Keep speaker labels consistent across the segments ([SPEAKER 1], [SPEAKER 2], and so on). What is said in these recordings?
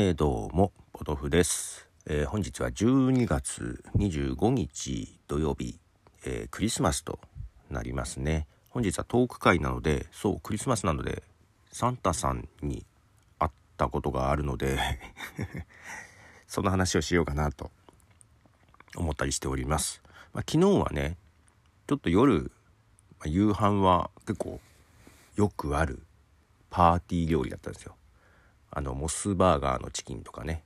[SPEAKER 1] えー、どうも、ポトフです、えー、本日は12月25日土曜日、えー、クリスマスとなりますね。本日はトーク会なので、そう、クリスマスなので、サンタさんに会ったことがあるので その話をしようかなと思ったりしております。まあ、昨日はね、ちょっと夜、まあ、夕飯は結構よくあるパーティー料理だったんですよ。あのモスバーガーのチキンとかね。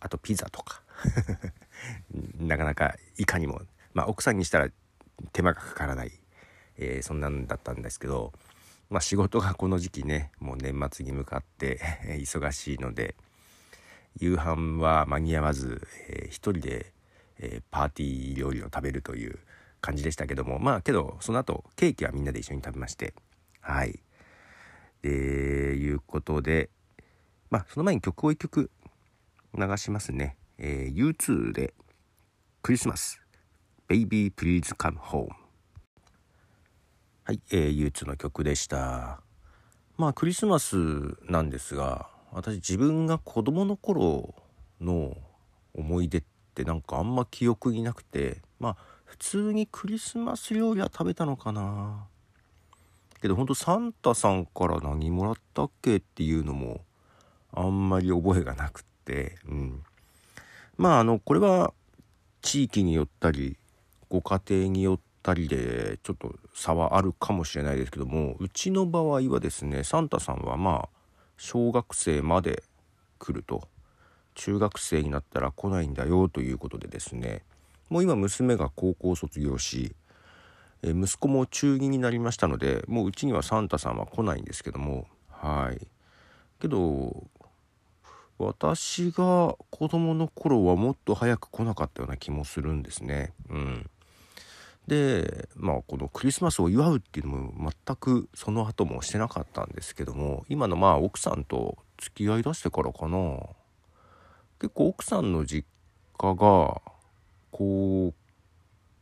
[SPEAKER 1] あとピザとか。なかなかいかにも。まあ奥さんにしたら手間がかからない、えー、そんなんだったんですけど。まあ仕事がこの時期ねもう年末に向かって忙しいので夕飯は間に合わず、えー、一人で、えー、パーティー料理を食べるという感じでしたけども。まあけどその後ケーキはみんなで一緒に食べまして。はい。でいうことでまあ、その前に曲を1曲流しますね。えー、U2 でクリスマス。Baby Please Come Home はい、えー、U2 の曲でした。まあクリスマスなんですが私自分が子供の頃の思い出ってなんかあんま記憶になくてまあ普通にクリスマス料理は食べたのかな。けどほんとサンタさんから何もらったっけっていうのもあんまり覚えがなくって、うん。まあ、あの、これは地域によったり、ご家庭によったりで、ちょっと差はあるかもしれないですけども、うちの場合はですね、サンタさんはまあ、小学生まで来ると。中学生になったら来ないんだよということでですね、もう今娘が高校卒業し、え息子も中2になりましたのでもううちにはサンタさんは来ないんですけどもはいけど私が子供の頃はもっと早く来なかったような気もするんですね。うん。で、まあこのクリスマスを祝うっていうのも全くその後もしてなかったんですけども、今のまあ奥さんと付き合いだしてからかな。結構奥さんの実家が、こう、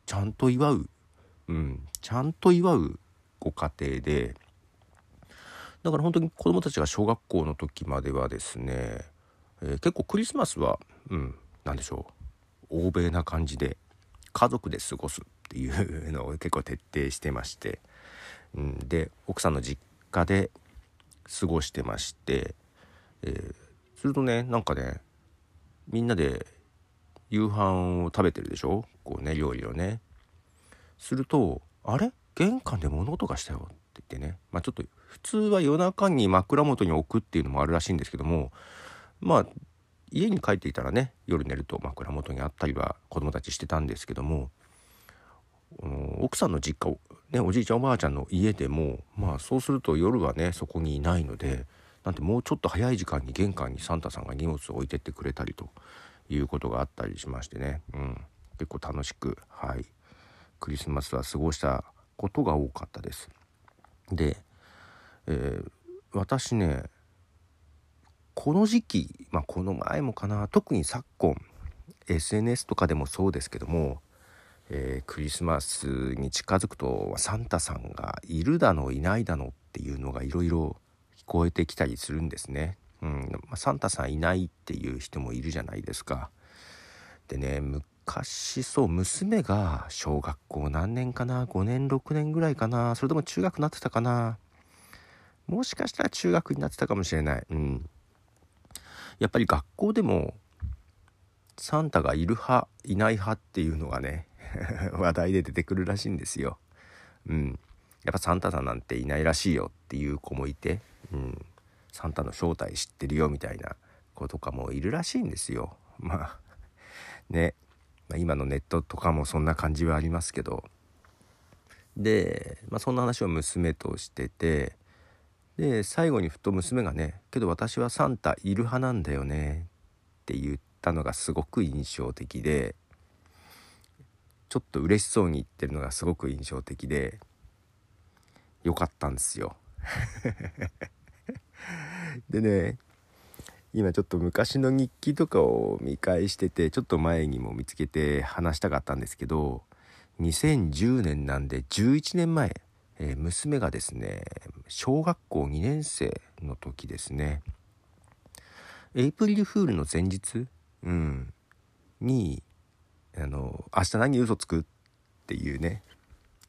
[SPEAKER 1] ちゃんと祝う、うん、ちゃんと祝うご家庭で、だから本当に子供たちが小学校の時まではですね、えー、結構クリスマスは、うん、何でしょう。欧米な感じで家族で過ごすっていうのを結構徹底してまして、うん、で奥さんの実家で過ごしてまして、えー、するとねなんかねみんなで夕飯を食べてるでしょ？こうね料理をね。すると「あれ？玄関で物音がしたよ」って言ってね。まあちょっと普通は夜中に枕元に置くっていうのもあるらしいんですけどもまあ家に帰っていたらね夜寝ると枕元にあったりは子供たちしてたんですけども奥さんの実家ね、おじいちゃんおばあちゃんの家でもまあそうすると夜はねそこにいないのでなんてもうちょっと早い時間に玄関にサンタさんが荷物を置いてってくれたりということがあったりしましてね、うん、結構楽しくはい。クリスマスは過ごしたことが多かったです。で、えー、私ねこの時期、まあ、この前もかな特に昨今 SNS とかでもそうですけども、えー、クリスマスに近づくとサンタさんがいるだのいないだのっていうのがいろいろ聞こえてきたりするんですね。うんまあ、サンタさんいないっていう人もいるじゃないですか。でね昔そう娘が小学校何年かな5年6年ぐらいかなそれとも中学になってたかなもしかしたら中学になってたかもしれない。うんやっぱり学校でもサンタがいる派いない派っていうのがね 話題で出てくるらしいんですよ。うん、やっぱサンタさんなんていないらしいよっていう子もいて、うん、サンタの正体知ってるよみたいな子とかもいるらしいんですよ。まあね、まあ、今のネットとかもそんな感じはありますけどで、まあ、そんな話を娘としててで最後にふと娘がね「けど私はサンタいる派なんだよね」って言ったのがすごく印象的でちょっと嬉しそうに言ってるのがすごく印象的でよかったんですよ。でね今ちょっと昔の日記とかを見返しててちょっと前にも見つけて話したかったんですけど2010年なんで11年前えー、娘がですね小学校2年生の時ですね、エイプリルフールの前日、うん、にあの「明日何嘘つく?」っていうね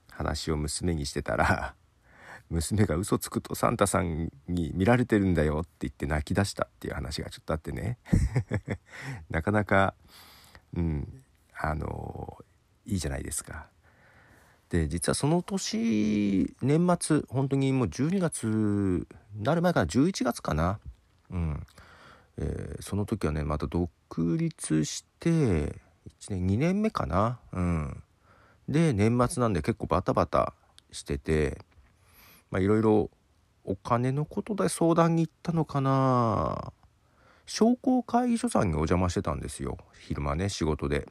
[SPEAKER 1] 話を娘にしてたら 娘が嘘つくとサンタさんに見られてるんだよって言って泣き出したっていう話がちょっとあってね なかなかうんあのいいじゃないですか。で実はその年年末本当にもう12月なる前から11月かな、うん。えー、その時はねまた独立して1年2年目かな、うん、で年末なんで結構バタバタしてていろいろお金のことで相談に行ったのかな。商工会議所さんにお邪魔してたんですよ。昼間ね仕事で。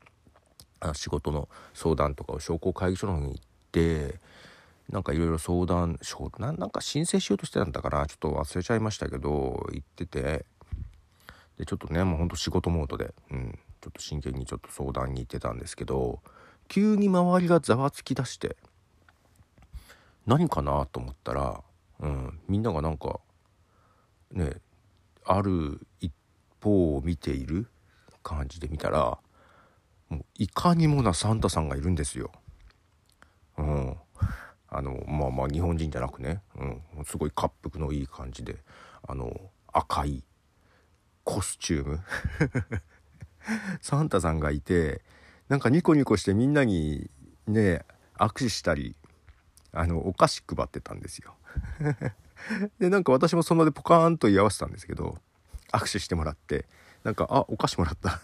[SPEAKER 1] 仕事の相談とかを商工会議所の方に行ってなんかいろいろ相談ななんか申請しようとしてたんだからちょっと忘れちゃいましたけど行っててでちょっとねもうほんと仕事モードで、うん、ちょっと真剣にちょっと相談に行ってたんですけど急に周りがざわつきだして何かなと思ったら、うん、みんながなんかねある一方を見ている感じで見たらもういかにもなサンタさんがいるんですよ。うん、あのまあまあ日本人じゃなくね、うん、すごい滑覆のいい感じで。あの赤いコスチューム。サンタさんがいてなんかニコニコしてみんなにね握手したりあのお菓子配ってたんですよ。でなんか私もその場でポカーンと居合わせたんですけど握手してもらってなんかあお菓子もらった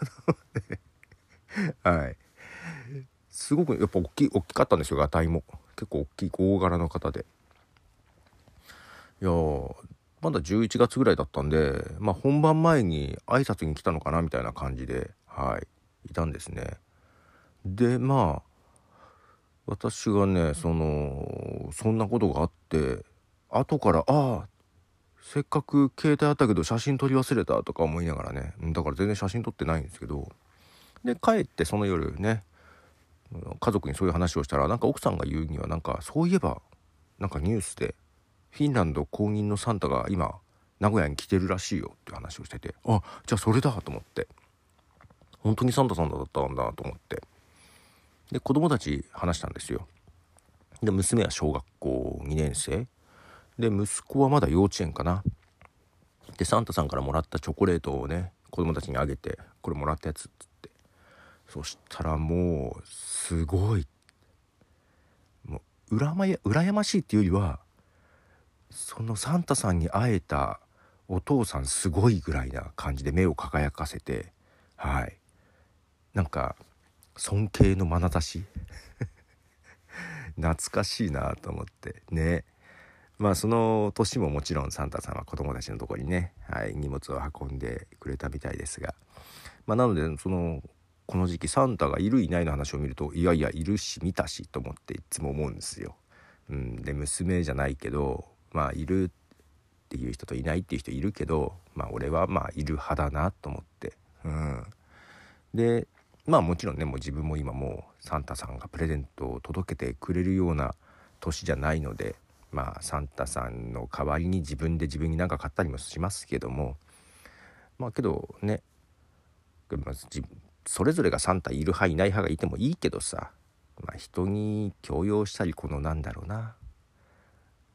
[SPEAKER 1] はい。すごくやっぱ大きい大きかったんですよがたいも。結構大きい大柄の方で。いやまだ11月ぐらいだったんでまあ本番前に挨拶に来たのかなみたいな感じではい。いたんですね。でまあ私がねそのそんなことがあって後からああせっかく携帯あったけど写真撮り忘れたとか思いながらねだから全然写真撮ってないんですけどで帰ってその夜ね家族にそういう話をしたらなんか奥さんが言うにはなんかそういえばなんかニュースでフィンランド公認のサンタが今名古屋に来てるらしいよって話をしててあじゃあそれだと思って本当にサンタさんだったんだと思ってで子供たち話したんですよ。で娘は小学校2年生。で息子はまだ幼稚園かな。でサンタさんからもらったチョコレートをね子供たちにあげてこれもらったやつっつってそしたらもうすごい。もう羨まや羨ましいっていうよりはそのサンタさんに会えたお父さんすごいぐらいな感じで目を輝かせてはい。なんか尊敬の眼差し？懐かしいなと思って。ね。まあその年ももちろんサンタさんは子供たちのとこにね、はい、荷物を運んでくれたみたいですが、まあ、なのでそのこの時期サンタがいるいないの話を見るといやいやいるし見たしと思っていつも思うんですよ。うん、で娘じゃないけどまあいるっていう人といないっていう人いるけどまあ俺はまあいる派だなと思って。うん、でまあもちろんねもう自分も今もうサンタさんがプレゼントを届けてくれるような年じゃないのでまあサンタさんの代わりに自分で自分に何か買ったりもしますけどもまあけどね、それぞれがサンタいる派いない派がいてもいいけどさ、まあ、人に強要したりこのなんだろうな、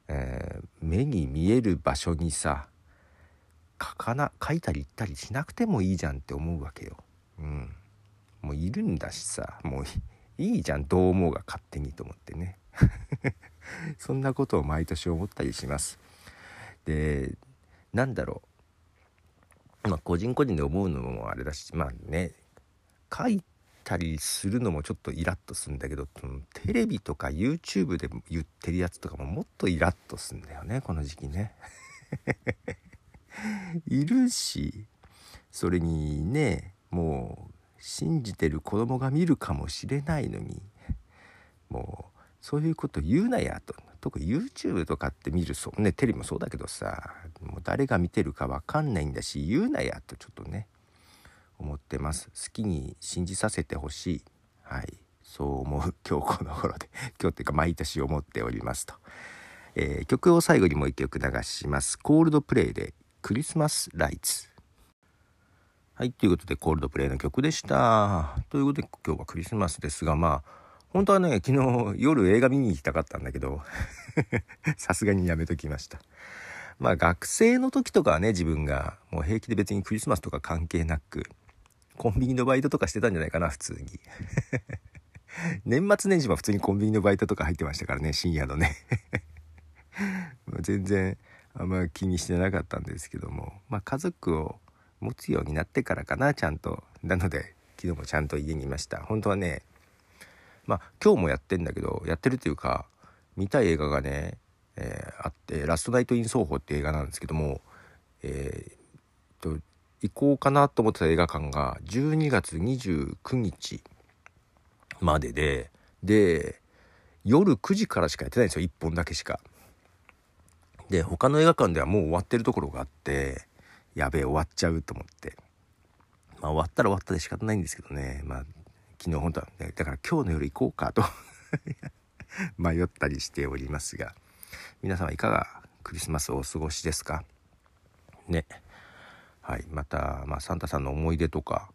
[SPEAKER 1] えー、目に見える場所にさ書かな書いたり言ったりしなくてもいいじゃんって思うわけよ。うん。もういるんだしさもういいじゃんどう思うが勝手にと思ってね。そんなことを毎年思ったりします。でなんだろう。まあ個人個人で思うのもあれだしまあね書いたりするのもちょっとイラッとするんだけどテレビとか YouTube で言ってるやつとかももっとイラッとするんだよねこの時期ね。いるしそれにねもう信じてる子供が見るかもしれないのにもうそういうこと言うなやと。特に YouTube とかって見るそうねテレビもそうだけどさもう誰が見てるか分かんないんだし言うなやとちょっとね。ってます。好きに信じさせてほしい。はい。そう思う。今日この頃で。今日っていうか毎年思っておりますと、えー、曲を最後にもう一曲流します。コールドプレイでクリスマスライツはい、ということでコールドプレイの曲でした。ということで今日はクリスマスですが、まあ、本当はね、昨日夜映画見に行きたかったんだけど、さすがにやめときました。まあ学生の時とかはね、自分がもう平気で別にクリスマスとか関係なく、コンビニのバイトとかしてたんじゃないかな、普通に。年末年始も普通にコンビニのバイトとか入ってましたからね、深夜のね。全然あんま気にしてなかったんですけども、まあ家族を持つようになってからかなちゃんとなので昨日もちゃんと家にいました本当はねまあ今日もやってんだけどやってるというか見たい映画がね、えー、あって「ラストナイト・イン・奏法」っていう映画なんですけどもえー、と行こうかなと思ってた映画館が12月29日まででで夜9時からしかやってないんですよ。1本だけしか。で他の映画館ではもう終わってるところがあってやべえ終わっちゃうと思って。まあ終わったら終わったで仕方ないんですけどね。まあ昨日本当はねだから今日の夜行こうかと 迷ったりしておりますが。皆様いかがクリスマスをお過ごしですか？ね。はい。また、まあ、サンタさんの思い出とか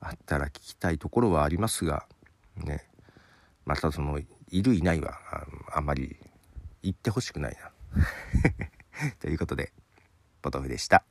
[SPEAKER 1] あったら聞きたいところはありますがね。またそのいるいないはあんまり言ってほしくないな。ということでポトフでした。